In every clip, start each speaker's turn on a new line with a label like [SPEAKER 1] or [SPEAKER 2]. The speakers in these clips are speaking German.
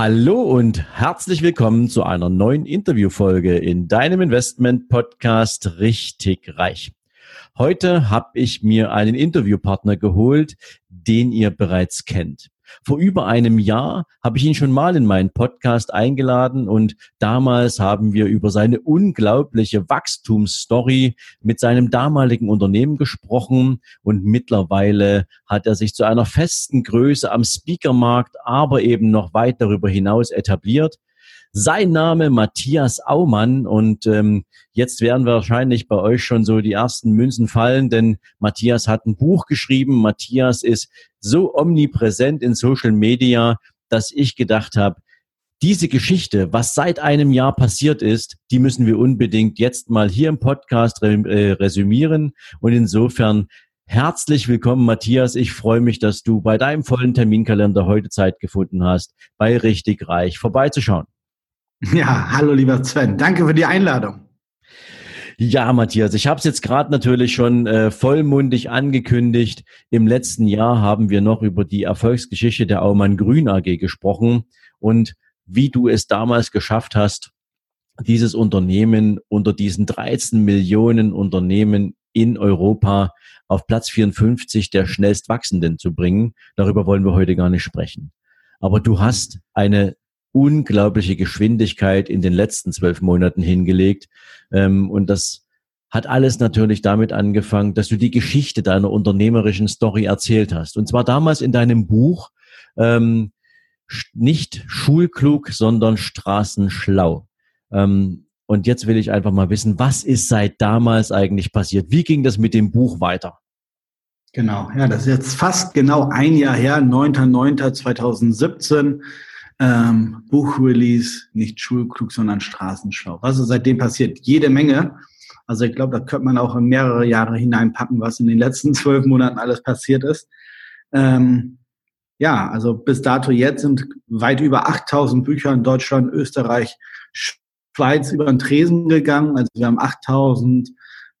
[SPEAKER 1] Hallo und herzlich willkommen zu einer neuen Interviewfolge in deinem Investment Podcast Richtig Reich. Heute habe ich mir einen Interviewpartner geholt, den ihr bereits kennt. Vor über einem Jahr habe ich ihn schon mal in meinen Podcast eingeladen und damals haben wir über seine unglaubliche Wachstumsstory mit seinem damaligen Unternehmen gesprochen und mittlerweile hat er sich zu einer festen Größe am Speakermarkt, aber eben noch weit darüber hinaus etabliert. Sein Name Matthias Aumann und ähm, jetzt werden wahrscheinlich bei euch schon so die ersten Münzen fallen, denn Matthias hat ein Buch geschrieben. Matthias ist so omnipräsent in Social Media, dass ich gedacht habe, diese Geschichte, was seit einem Jahr passiert ist, die müssen wir unbedingt jetzt mal hier im Podcast äh, resümieren. Und insofern herzlich willkommen, Matthias. Ich freue mich, dass du bei deinem vollen Terminkalender heute Zeit gefunden hast, bei Richtig Reich vorbeizuschauen.
[SPEAKER 2] Ja, hallo lieber Sven, danke für die Einladung.
[SPEAKER 1] Ja, Matthias, ich habe es jetzt gerade natürlich schon äh, vollmundig angekündigt. Im letzten Jahr haben wir noch über die Erfolgsgeschichte der Aumann Grün AG gesprochen und wie du es damals geschafft hast, dieses Unternehmen unter diesen 13 Millionen Unternehmen in Europa auf Platz 54 der schnellst wachsenden zu bringen. Darüber wollen wir heute gar nicht sprechen. Aber du hast eine unglaubliche Geschwindigkeit in den letzten zwölf Monaten hingelegt. Ähm, und das hat alles natürlich damit angefangen, dass du die Geschichte deiner unternehmerischen Story erzählt hast. Und zwar damals in deinem Buch ähm, nicht schulklug, sondern straßenschlau. Ähm, und jetzt will ich einfach mal wissen, was ist seit damals eigentlich passiert? Wie ging das mit dem Buch weiter?
[SPEAKER 2] Genau, ja, das ist jetzt fast genau ein Jahr her, 9.9.2017 ähm, Buchrelease, nicht schulklug, sondern straßenschlau. Ist seitdem passiert? Jede Menge. Also ich glaube, da könnte man auch in mehrere Jahre hineinpacken, was in den letzten zwölf Monaten alles passiert ist. Ähm, ja, also bis dato jetzt sind weit über 8000 Bücher in Deutschland, Österreich, Schweiz über den Tresen gegangen. Also wir haben 8000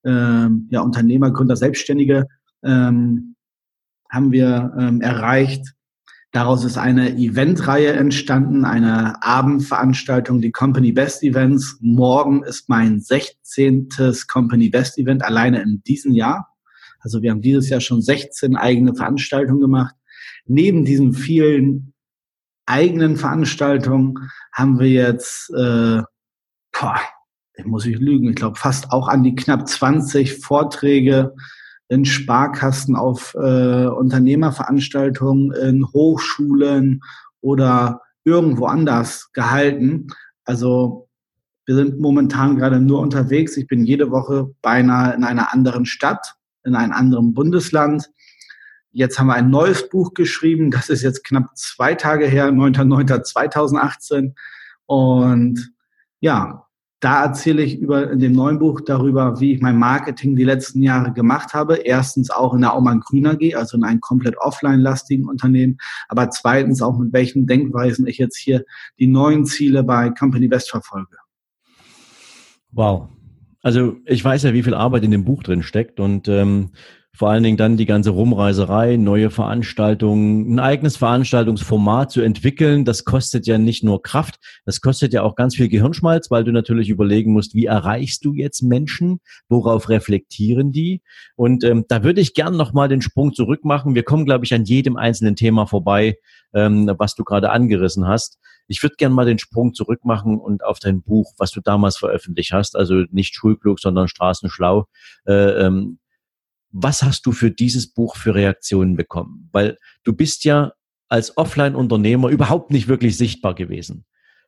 [SPEAKER 2] ähm, ja, Unternehmer, Gründer, Selbstständige ähm, haben wir ähm, erreicht. Daraus ist eine Eventreihe entstanden, eine Abendveranstaltung, die Company Best Events. Morgen ist mein 16. Company Best Event alleine in diesem Jahr. Also wir haben dieses Jahr schon 16 eigene Veranstaltungen gemacht. Neben diesen vielen eigenen Veranstaltungen haben wir jetzt, äh, boah, ich muss ich lügen, ich glaube fast auch an die knapp 20 Vorträge in Sparkassen, auf äh, Unternehmerveranstaltungen, in Hochschulen oder irgendwo anders gehalten. Also wir sind momentan gerade nur unterwegs. Ich bin jede Woche beinahe in einer anderen Stadt, in einem anderen Bundesland. Jetzt haben wir ein neues Buch geschrieben. Das ist jetzt knapp zwei Tage her, 9.9.2018. Und ja, da erzähle ich über in dem neuen Buch darüber, wie ich mein Marketing die letzten Jahre gemacht habe. Erstens auch in der Aumann Grün AG, also in einem komplett offline-lastigen Unternehmen. Aber zweitens auch mit welchen Denkweisen ich jetzt hier die neuen Ziele bei Company Best verfolge.
[SPEAKER 1] Wow. Also ich weiß ja, wie viel Arbeit in dem Buch drin steckt und ähm, vor allen Dingen dann die ganze Rumreiserei, neue Veranstaltungen, ein eigenes Veranstaltungsformat zu entwickeln, das kostet ja nicht nur Kraft, das kostet ja auch ganz viel Gehirnschmalz, weil du natürlich überlegen musst, wie erreichst du jetzt Menschen, worauf reflektieren die? Und ähm, da würde ich gern nochmal den Sprung zurück machen. Wir kommen, glaube ich, an jedem einzelnen Thema vorbei, ähm, was du gerade angerissen hast. Ich würde gern mal den Sprung zurück machen und auf dein Buch, was du damals veröffentlicht hast, also nicht schulklug, sondern straßenschlau, äh, ähm, was hast du für dieses Buch für Reaktionen bekommen? Weil du bist ja als Offline-Unternehmer überhaupt nicht wirklich sichtbar gewesen.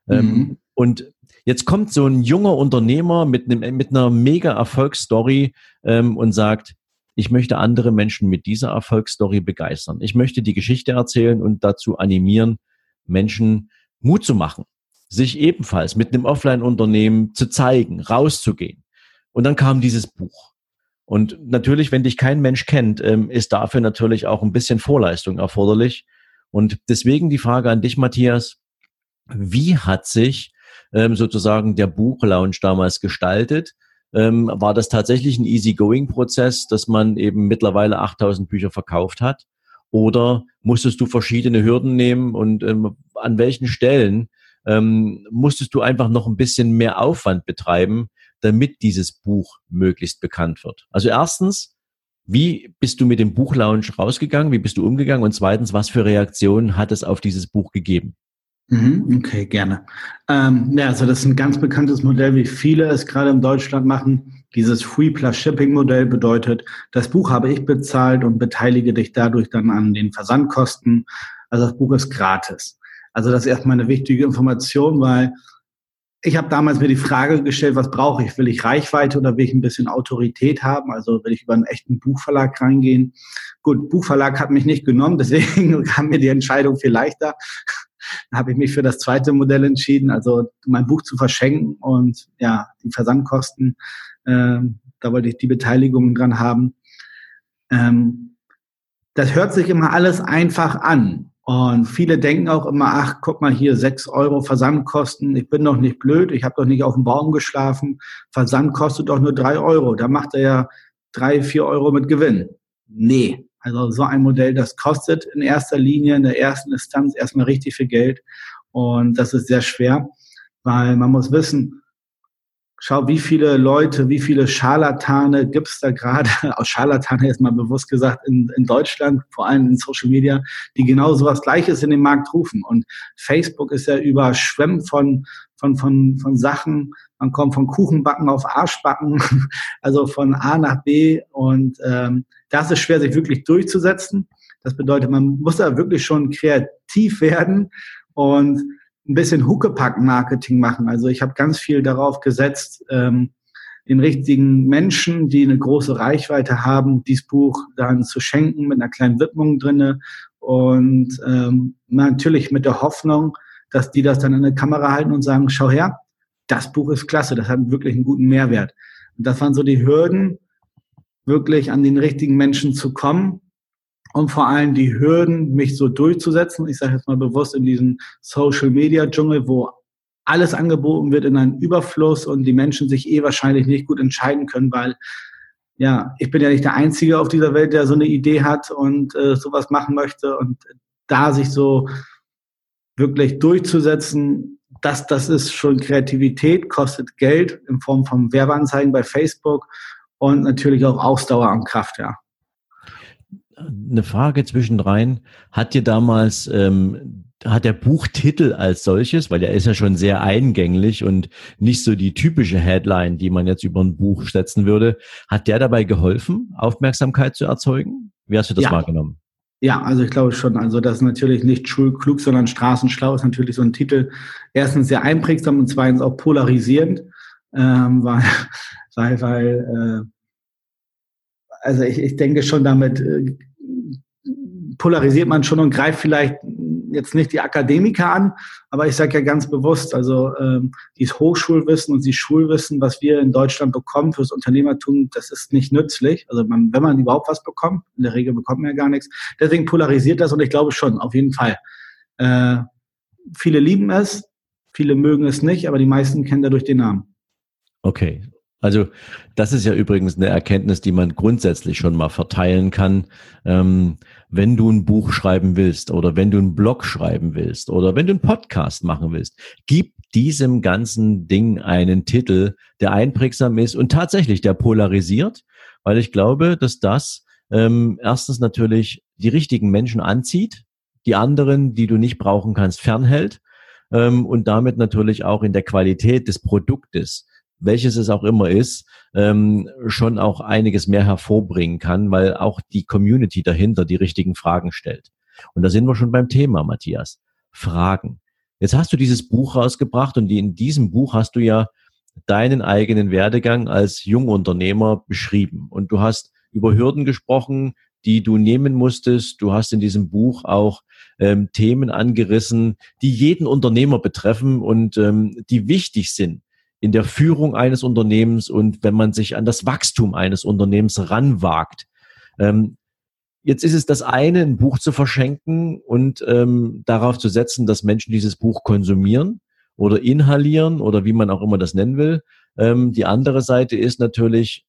[SPEAKER 1] Ähm, mhm. und jetzt kommt so ein junger Unternehmer mit, einem, mit einer mega Erfolgsstory ähm, und sagt, ich möchte andere Menschen mit dieser Erfolgsstory begeistern. Ich möchte die Geschichte erzählen und dazu animieren, Menschen Mut zu machen, sich ebenfalls mit einem Offline-Unternehmen zu zeigen, rauszugehen. Und dann kam dieses Buch. Und natürlich, wenn dich kein Mensch kennt, ähm, ist dafür natürlich auch ein bisschen Vorleistung erforderlich. Und deswegen die Frage an dich, Matthias. Wie hat sich ähm, sozusagen der Buchlaunch damals gestaltet? Ähm, war das tatsächlich ein easy-going-Prozess, dass man eben mittlerweile 8000 Bücher verkauft hat? Oder musstest du verschiedene Hürden nehmen und ähm, an welchen Stellen ähm, musstest du einfach noch ein bisschen mehr Aufwand betreiben, damit dieses Buch möglichst bekannt wird? Also erstens, wie bist du mit dem Buchlaunch rausgegangen? Wie bist du umgegangen? Und zweitens, was für Reaktionen hat es auf dieses Buch gegeben?
[SPEAKER 2] Mhm, okay, gerne. Ähm, ja, also das ist ein ganz bekanntes Modell, wie viele es gerade in Deutschland machen. Dieses Free Plus Shipping Modell bedeutet, das Buch habe ich bezahlt und beteilige dich dadurch dann an den Versandkosten. Also das Buch ist gratis. Also das ist erstmal eine wichtige Information, weil ich habe damals mir die Frage gestellt, was brauche ich? Will ich Reichweite oder will ich ein bisschen Autorität haben? Also will ich über einen echten Buchverlag reingehen? Gut, Buchverlag hat mich nicht genommen, deswegen kam mir die Entscheidung viel leichter. Da habe ich mich für das zweite Modell entschieden, also mein Buch zu verschenken und ja, die Versandkosten, äh, da wollte ich die Beteiligung dran haben. Ähm, das hört sich immer alles einfach an. Und viele denken auch immer, ach, guck mal hier, sechs Euro Versandkosten, ich bin doch nicht blöd, ich habe doch nicht auf dem Baum geschlafen, Versand kostet doch nur drei Euro, da macht er ja drei, vier Euro mit Gewinn. Nee, also so ein Modell, das kostet in erster Linie, in der ersten Instanz erstmal richtig viel Geld. Und das ist sehr schwer, weil man muss wissen, schau, wie viele Leute, wie viele Scharlatane gibt's da gerade, aus Scharlatane jetzt mal bewusst gesagt, in, in Deutschland, vor allem in Social Media, die genau so was Gleiches in den Markt rufen. Und Facebook ist ja überschwemmt von, von, von, von Sachen. Man kommt von Kuchenbacken auf Arschbacken, also von A nach B. Und ähm, das ist schwer, sich wirklich durchzusetzen. Das bedeutet, man muss da wirklich schon kreativ werden und ein bisschen Huckepack-Marketing machen. Also ich habe ganz viel darauf gesetzt, ähm, den richtigen Menschen, die eine große Reichweite haben, dieses Buch dann zu schenken mit einer kleinen Widmung drinne und ähm, natürlich mit der Hoffnung, dass die das dann in der Kamera halten und sagen, schau her, das Buch ist klasse, das hat wirklich einen guten Mehrwert. Und das waren so die Hürden, wirklich an den richtigen Menschen zu kommen und vor allem die Hürden, mich so durchzusetzen. Ich sage jetzt mal bewusst in diesem Social-Media-Dschungel, wo alles angeboten wird in einem Überfluss und die Menschen sich eh wahrscheinlich nicht gut entscheiden können, weil ja, ich bin ja nicht der Einzige auf dieser Welt, der so eine Idee hat und äh, sowas machen möchte und da sich so wirklich durchzusetzen, das, das ist schon Kreativität, kostet Geld in Form von Werbeanzeigen bei Facebook und natürlich auch Ausdauer und Kraft, ja
[SPEAKER 1] eine Frage zwischendrein. Hat dir damals, ähm, hat der Buchtitel als solches, weil der ist ja schon sehr eingänglich und nicht so die typische Headline, die man jetzt über ein Buch setzen würde, hat der dabei geholfen, Aufmerksamkeit zu erzeugen? Wie hast du das ja. wahrgenommen?
[SPEAKER 2] Ja, also ich glaube schon. Also das ist natürlich nicht schulklug, sondern straßenschlau ist natürlich so ein Titel. Erstens sehr einprägsam und zweitens auch polarisierend, ähm, weil, weil, weil äh, also ich, ich denke schon damit äh, polarisiert man schon und greift vielleicht jetzt nicht die Akademiker an, aber ich sage ja ganz bewusst, also ähm, dieses Hochschulwissen und dieses Schulwissen, was wir in Deutschland bekommen fürs Unternehmertum, das ist nicht nützlich. Also man, wenn man überhaupt was bekommt, in der Regel bekommt man ja gar nichts. Deswegen polarisiert das und ich glaube schon, auf jeden Fall. Äh, viele lieben es, viele mögen es nicht, aber die meisten kennen dadurch den Namen.
[SPEAKER 1] Okay, also das ist ja übrigens eine Erkenntnis, die man grundsätzlich schon mal verteilen kann. Ähm, wenn du ein Buch schreiben willst oder wenn du einen Blog schreiben willst oder wenn du einen Podcast machen willst, gib diesem ganzen Ding einen Titel, der einprägsam ist und tatsächlich der polarisiert, weil ich glaube, dass das ähm, erstens natürlich die richtigen Menschen anzieht, die anderen, die du nicht brauchen kannst, fernhält ähm, und damit natürlich auch in der Qualität des Produktes welches es auch immer ist, ähm, schon auch einiges mehr hervorbringen kann, weil auch die Community dahinter die richtigen Fragen stellt. Und da sind wir schon beim Thema, Matthias. Fragen. Jetzt hast du dieses Buch rausgebracht und in diesem Buch hast du ja deinen eigenen Werdegang als Jungunternehmer beschrieben. Und du hast über Hürden gesprochen, die du nehmen musstest. Du hast in diesem Buch auch ähm, Themen angerissen, die jeden Unternehmer betreffen und ähm, die wichtig sind in der Führung eines Unternehmens und wenn man sich an das Wachstum eines Unternehmens ranwagt. Ähm, jetzt ist es das eine, ein Buch zu verschenken und ähm, darauf zu setzen, dass Menschen dieses Buch konsumieren oder inhalieren oder wie man auch immer das nennen will. Ähm, die andere Seite ist natürlich,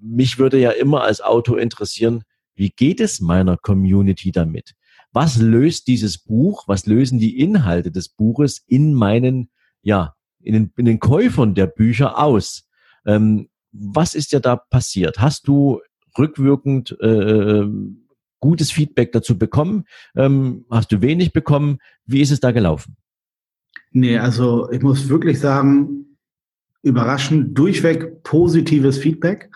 [SPEAKER 1] mich würde ja immer als Autor interessieren, wie geht es meiner Community damit? Was löst dieses Buch, was lösen die Inhalte des Buches in meinen, ja, in den, in den Käufern der Bücher aus? Ähm, was ist ja da passiert? Hast du rückwirkend äh, gutes Feedback dazu bekommen? Ähm, hast du wenig bekommen? Wie ist es da gelaufen?
[SPEAKER 2] Nee, also ich muss wirklich sagen, überraschend durchweg positives Feedback.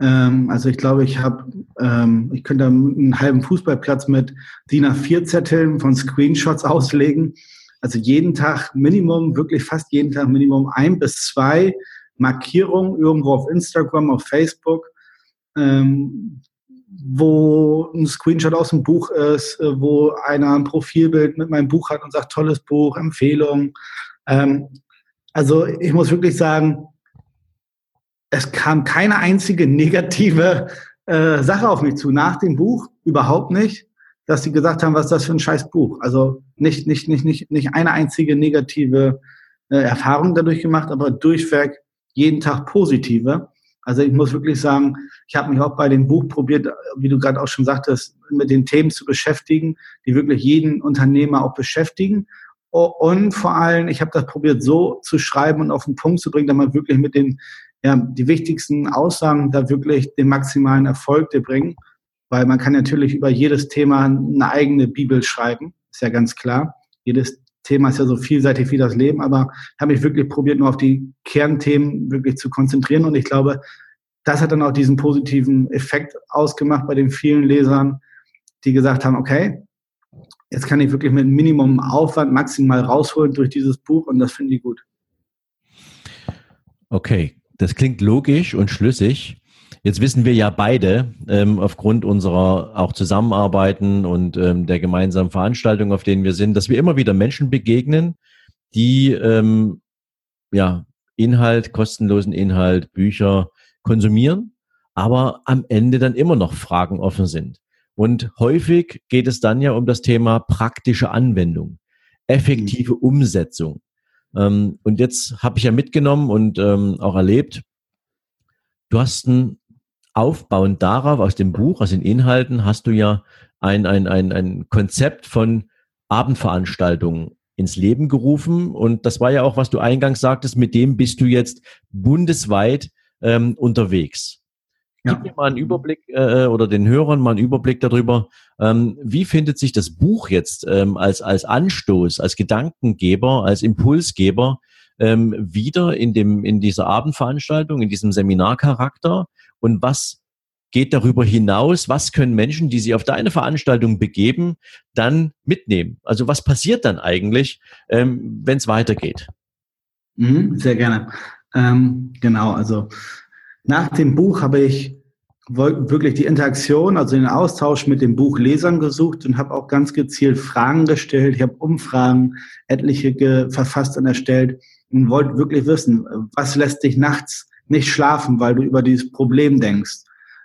[SPEAKER 2] Ähm, also ich glaube, ich habe, ähm, ich könnte einen halben Fußballplatz mit DIN A4-Zetteln von Screenshots auslegen. Also jeden Tag Minimum, wirklich fast jeden Tag Minimum ein bis zwei Markierungen irgendwo auf Instagram, auf Facebook, ähm, wo ein Screenshot aus dem Buch ist, äh, wo einer ein Profilbild mit meinem Buch hat und sagt, tolles Buch, Empfehlung. Ähm, also ich muss wirklich sagen, es kam keine einzige negative äh, Sache auf mich zu nach dem Buch, überhaupt nicht, dass sie gesagt haben, was ist das für ein scheiß Buch. Also nicht, nicht, nicht, nicht, nicht eine einzige negative äh, Erfahrung dadurch gemacht, aber durchweg jeden Tag positive. Also ich muss wirklich sagen, ich habe mich auch bei dem Buch probiert, wie du gerade auch schon sagtest, mit den Themen zu beschäftigen, die wirklich jeden Unternehmer auch beschäftigen. Und vor allem, ich habe das probiert so zu schreiben und auf den Punkt zu bringen, dass man wirklich mit den ja, die wichtigsten Aussagen da wirklich den maximalen Erfolg dir bringen. Weil man kann natürlich über jedes Thema eine eigene Bibel schreiben, ist ja ganz klar. Jedes Thema ist ja so vielseitig wie das Leben, aber ich habe mich wirklich probiert, nur auf die Kernthemen wirklich zu konzentrieren. Und ich glaube, das hat dann auch diesen positiven Effekt ausgemacht bei den vielen Lesern, die gesagt haben, okay, jetzt kann ich wirklich mit Minimum Aufwand maximal rausholen durch dieses Buch und das finde ich gut.
[SPEAKER 1] Okay, das klingt logisch und schlüssig. Jetzt wissen wir ja beide ähm, aufgrund unserer auch Zusammenarbeiten und ähm, der gemeinsamen Veranstaltungen, auf denen wir sind, dass wir immer wieder Menschen begegnen, die ähm, ja Inhalt, kostenlosen Inhalt, Bücher konsumieren, aber am Ende dann immer noch Fragen offen sind. Und häufig geht es dann ja um das Thema praktische Anwendung, effektive mhm. Umsetzung. Ähm, und jetzt habe ich ja mitgenommen und ähm, auch erlebt, du hast ein aufbauend darauf, aus dem Buch, aus den Inhalten, hast du ja ein, ein, ein, ein Konzept von Abendveranstaltungen ins Leben gerufen. Und das war ja auch, was du eingangs sagtest, mit dem bist du jetzt bundesweit ähm, unterwegs. Ja. Gib mir mal einen Überblick äh, oder den Hörern mal einen Überblick darüber, ähm, wie findet sich das Buch jetzt ähm, als, als Anstoß, als Gedankengeber, als Impulsgeber ähm, wieder in, dem, in dieser Abendveranstaltung, in diesem Seminarcharakter und was geht darüber hinaus, was können Menschen, die sich auf deine Veranstaltung begeben, dann mitnehmen? Also was passiert dann eigentlich, ähm, wenn es weitergeht?
[SPEAKER 2] Mhm, sehr gerne. Ähm, genau, also nach dem Buch habe ich wirklich die Interaktion, also den Austausch mit den Buchlesern gesucht und habe auch ganz gezielt Fragen gestellt. Ich habe Umfragen, etliche verfasst und erstellt und wollte wirklich wissen, was lässt dich nachts nicht schlafen, weil du über dieses Problem denkst?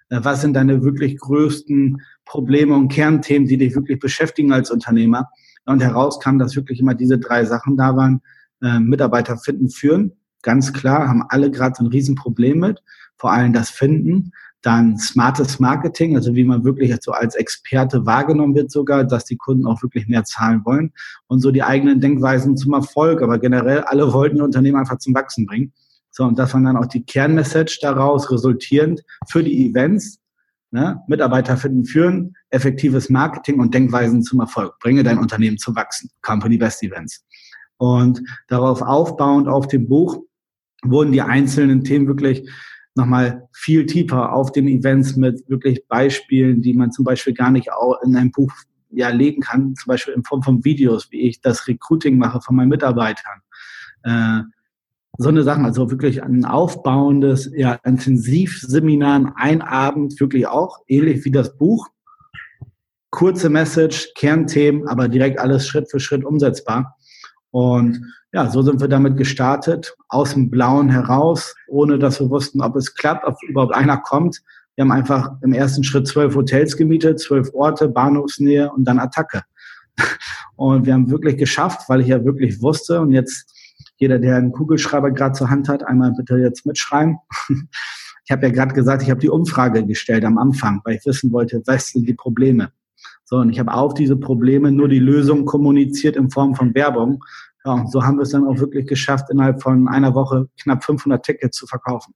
[SPEAKER 2] Äh, was sind deine wirklich größten Probleme und Kernthemen, die dich wirklich beschäftigen als Unternehmer? Und herauskam, dass wirklich immer diese drei Sachen da waren. Äh, Mitarbeiter finden, führen. Ganz klar, haben alle gerade so ein Riesenproblem mit. Vor allem das Finden. Dann smartes Marketing, also wie man wirklich so als Experte wahrgenommen wird sogar, dass die Kunden auch wirklich mehr zahlen wollen. Und so die eigenen Denkweisen zum Erfolg. Aber generell, alle wollten ihr Unternehmen einfach zum Wachsen bringen. So, und das war dann auch die Kernmessage daraus, resultierend für die Events. Ne? Mitarbeiter finden, führen, effektives Marketing und Denkweisen zum Erfolg. Bringe dein Unternehmen zu wachsen. Company Best Events. Und darauf aufbauend auf dem Buch wurden die einzelnen Themen wirklich nochmal viel tiefer auf den Events mit wirklich Beispielen, die man zum Beispiel gar nicht auch in einem Buch ja legen kann, zum Beispiel in Form von Videos, wie ich das Recruiting mache von meinen Mitarbeitern. Äh, so eine Sache, also wirklich ein aufbauendes, ja, Intensivseminar, ein Abend, wirklich auch, ähnlich wie das Buch. Kurze Message, Kernthemen, aber direkt alles Schritt für Schritt umsetzbar. Und ja, so sind wir damit gestartet, aus dem Blauen heraus, ohne dass wir wussten, ob es klappt, ob überhaupt einer kommt. Wir haben einfach im ersten Schritt zwölf Hotels gemietet, zwölf Orte, Bahnhofsnähe und dann Attacke. Und wir haben wirklich geschafft, weil ich ja wirklich wusste und jetzt jeder, der einen Kugelschreiber gerade zur Hand hat, einmal bitte jetzt mitschreiben. Ich habe ja gerade gesagt, ich habe die Umfrage gestellt am Anfang, weil ich wissen wollte, was sind die Probleme. So, und ich habe auf diese Probleme nur die Lösung kommuniziert in Form von Werbung. Ja, und so haben wir es dann auch wirklich geschafft, innerhalb von einer Woche knapp 500 Tickets zu verkaufen.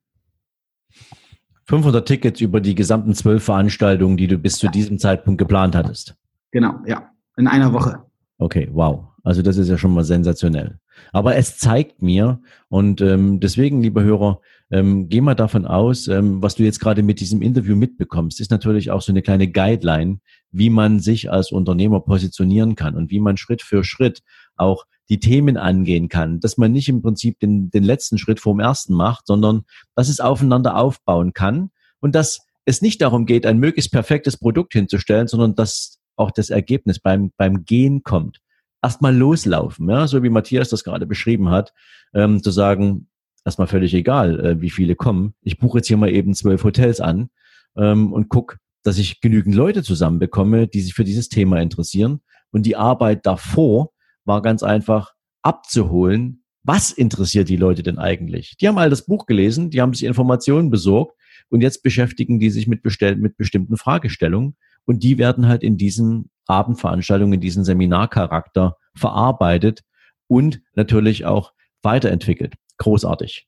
[SPEAKER 1] 500 Tickets über die gesamten zwölf Veranstaltungen, die du bis zu diesem Zeitpunkt geplant hattest.
[SPEAKER 2] Genau, ja. In einer Woche.
[SPEAKER 1] Okay, wow. Also das ist ja schon mal sensationell. Aber es zeigt mir, und ähm, deswegen, lieber Hörer, ähm, geh mal davon aus, ähm, was du jetzt gerade mit diesem Interview mitbekommst, ist natürlich auch so eine kleine Guideline, wie man sich als Unternehmer positionieren kann und wie man Schritt für Schritt auch die Themen angehen kann, dass man nicht im Prinzip den, den letzten Schritt vorm ersten macht, sondern dass es aufeinander aufbauen kann und dass es nicht darum geht, ein möglichst perfektes Produkt hinzustellen, sondern dass auch das Ergebnis beim, beim Gehen kommt. Erstmal loslaufen, ja, so wie Matthias das gerade beschrieben hat, ähm, zu sagen, erstmal völlig egal, äh, wie viele kommen. Ich buche jetzt hier mal eben zwölf Hotels an ähm, und guck, dass ich genügend Leute zusammenbekomme, die sich für dieses Thema interessieren. Und die Arbeit davor war ganz einfach abzuholen, was interessiert die Leute denn eigentlich? Die haben all das Buch gelesen, die haben sich Informationen besorgt und jetzt beschäftigen die sich mit, bestell mit bestimmten Fragestellungen und die werden halt in diesen Abendveranstaltungen, in diesen Seminarcharakter verarbeitet und natürlich auch weiterentwickelt. Großartig.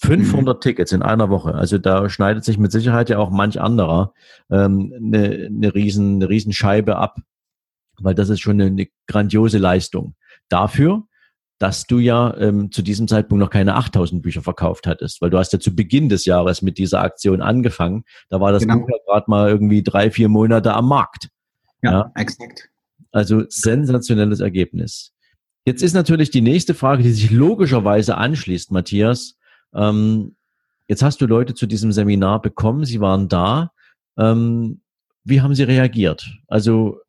[SPEAKER 1] 500 mhm. Tickets in einer Woche. Also da schneidet sich mit Sicherheit ja auch manch anderer ähm, eine, eine, riesen, eine riesen Scheibe ab, weil das ist schon eine, eine grandiose Leistung. Dafür, dass du ja ähm, zu diesem Zeitpunkt noch keine 8000 Bücher verkauft hattest, weil du hast ja zu Beginn des Jahres mit dieser Aktion angefangen. Da war das genau. Buch ja gerade mal irgendwie drei, vier Monate am Markt.
[SPEAKER 2] Ja, ja, exakt.
[SPEAKER 1] Also sensationelles Ergebnis. Jetzt ist natürlich die nächste Frage, die sich logischerweise anschließt, Matthias. Ähm, jetzt hast du Leute zu diesem Seminar bekommen, sie waren da. Ähm, wie haben sie reagiert? Also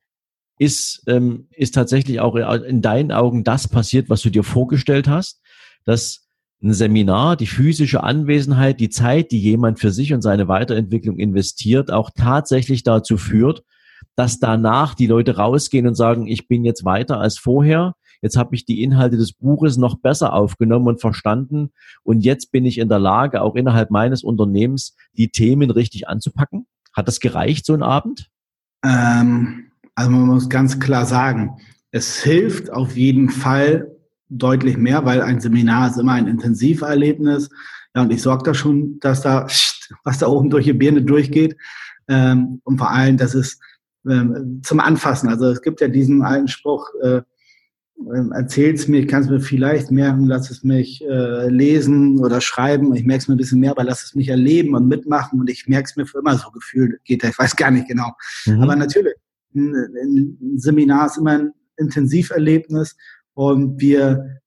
[SPEAKER 1] ist, ähm, ist tatsächlich auch in deinen Augen das passiert, was du dir vorgestellt hast, dass ein Seminar, die physische Anwesenheit, die Zeit, die jemand für sich und seine Weiterentwicklung investiert, auch tatsächlich dazu führt, dass danach die Leute rausgehen und sagen, ich bin jetzt weiter als vorher, jetzt habe ich die Inhalte des Buches noch besser aufgenommen und verstanden und jetzt bin ich in der Lage, auch innerhalb meines Unternehmens die Themen richtig anzupacken? Hat das gereicht, so ein Abend?
[SPEAKER 2] Ähm, also man muss ganz klar sagen, es hilft auf jeden Fall deutlich mehr, weil ein Seminar ist immer ein Intensiverlebnis. Ja, und ich sorge da schon, dass da, was da oben durch die Birne durchgeht. Ähm, und vor allem, dass es ähm, zum Anfassen. Also es gibt ja diesen alten Spruch, äh, ähm, erzähl's mir, ich kann es mir vielleicht merken, lass es mich äh, lesen oder schreiben. Ich merke es mir ein bisschen mehr, aber lass es mich erleben und mitmachen und ich merke es mir für immer so gefühlt. Geht, ich weiß gar nicht genau. Mhm. Aber natürlich, ein, ein Seminar ist immer ein Intensiverlebnis und wir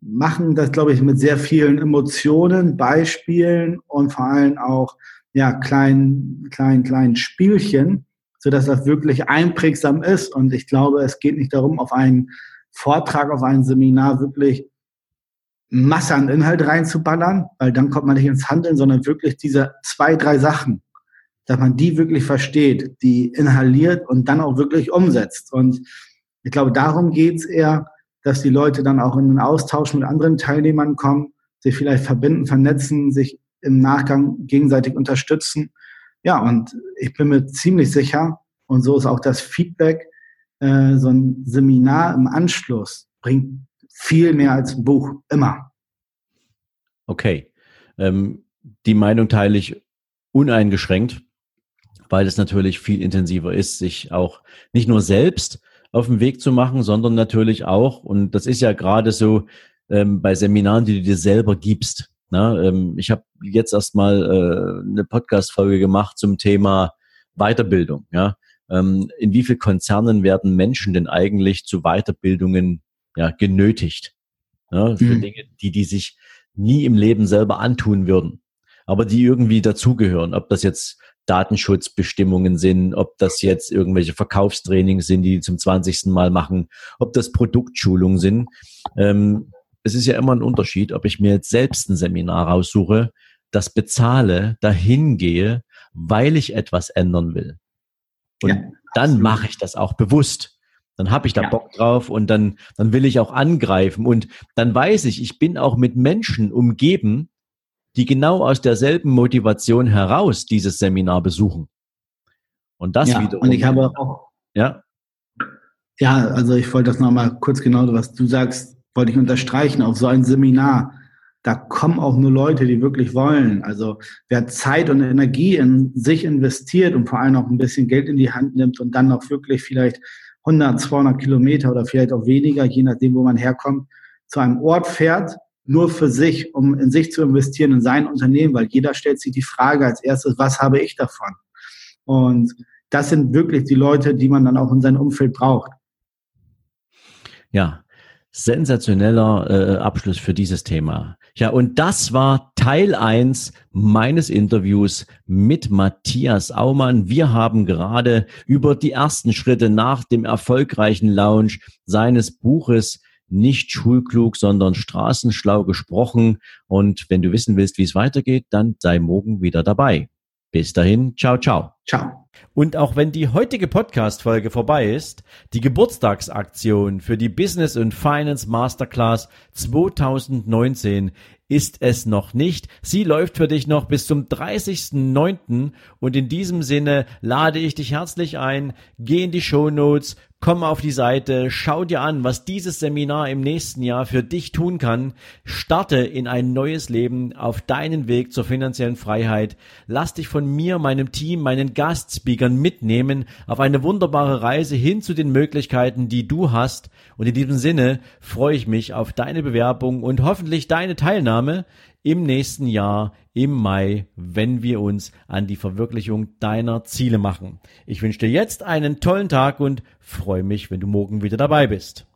[SPEAKER 2] machen das, glaube ich, mit sehr vielen Emotionen, Beispielen und vor allem auch ja, kleinen, kleinen, kleinen Spielchen, so dass das wirklich einprägsam ist. Und ich glaube, es geht nicht darum, auf einen Vortrag, auf ein Seminar wirklich Masse an Inhalt reinzuballern, weil dann kommt man nicht ins Handeln, sondern wirklich diese zwei, drei Sachen, dass man die wirklich versteht, die inhaliert und dann auch wirklich umsetzt. Und ich glaube, darum geht's eher, dass die Leute dann auch in den Austausch mit anderen Teilnehmern kommen, sich vielleicht verbinden, vernetzen, sich im Nachgang gegenseitig unterstützen. Ja, und ich bin mir ziemlich sicher, und so ist auch das Feedback, äh, so ein Seminar im Anschluss bringt viel mehr als ein Buch, immer.
[SPEAKER 1] Okay. Ähm, die Meinung teile ich uneingeschränkt weil es natürlich viel intensiver ist, sich auch nicht nur selbst auf den Weg zu machen, sondern natürlich auch, und das ist ja gerade so ähm, bei Seminaren, die du dir selber gibst. Ne? Ähm, ich habe jetzt erstmal äh, eine Podcast-Folge gemacht zum Thema Weiterbildung. Ja? Ähm, in wie vielen Konzernen werden Menschen denn eigentlich zu Weiterbildungen ja, genötigt? Ja? Für mhm. Dinge, die die sich nie im Leben selber antun würden aber die irgendwie dazugehören. Ob das jetzt Datenschutzbestimmungen sind, ob das jetzt irgendwelche Verkaufstrainings sind, die, die zum 20. Mal machen, ob das Produktschulungen sind. Ähm, es ist ja immer ein Unterschied, ob ich mir jetzt selbst ein Seminar raussuche, das bezahle, dahin gehe, weil ich etwas ändern will. Und ja, dann mache ich das auch bewusst. Dann habe ich da ja. Bock drauf und dann, dann will ich auch angreifen. Und dann weiß ich, ich bin auch mit Menschen umgeben, die genau aus derselben Motivation heraus dieses Seminar besuchen.
[SPEAKER 2] Und das ja, wiederum. Und ich habe auch. Ja. Ja, also ich wollte das nochmal kurz genau, was du sagst, wollte ich unterstreichen. Auf so ein Seminar, da kommen auch nur Leute, die wirklich wollen. Also wer Zeit und Energie in sich investiert und vor allem auch ein bisschen Geld in die Hand nimmt und dann auch wirklich vielleicht 100, 200 Kilometer oder vielleicht auch weniger, je nachdem, wo man herkommt, zu einem Ort fährt, nur für sich, um in sich zu investieren, in sein Unternehmen, weil jeder stellt sich die Frage als erstes, was habe ich davon? Und das sind wirklich die Leute, die man dann auch in seinem Umfeld braucht.
[SPEAKER 1] Ja, sensationeller äh, Abschluss für dieses Thema. Ja, und das war Teil eins meines Interviews mit Matthias Aumann. Wir haben gerade über die ersten Schritte nach dem erfolgreichen Launch seines Buches nicht schulklug, sondern straßenschlau gesprochen. Und wenn du wissen willst, wie es weitergeht, dann sei morgen wieder dabei. Bis dahin, ciao, ciao. Ciao. Und auch wenn die heutige Podcast-Folge vorbei ist, die Geburtstagsaktion für die Business und Finance Masterclass 2019 ist es noch nicht. Sie läuft für dich noch bis zum 30.09. und in diesem Sinne lade ich dich herzlich ein, geh in die Show Notes, Komm auf die Seite, schau dir an, was dieses Seminar im nächsten Jahr für dich tun kann. Starte in ein neues Leben auf deinen Weg zur finanziellen Freiheit. Lass dich von mir, meinem Team, meinen Gastspeakern mitnehmen auf eine wunderbare Reise hin zu den Möglichkeiten, die du hast. Und in diesem Sinne freue ich mich auf deine Bewerbung und hoffentlich deine Teilnahme im nächsten Jahr im Mai, wenn wir uns an die Verwirklichung deiner Ziele machen. Ich wünsche dir jetzt einen tollen Tag und freue mich, wenn du morgen wieder dabei bist.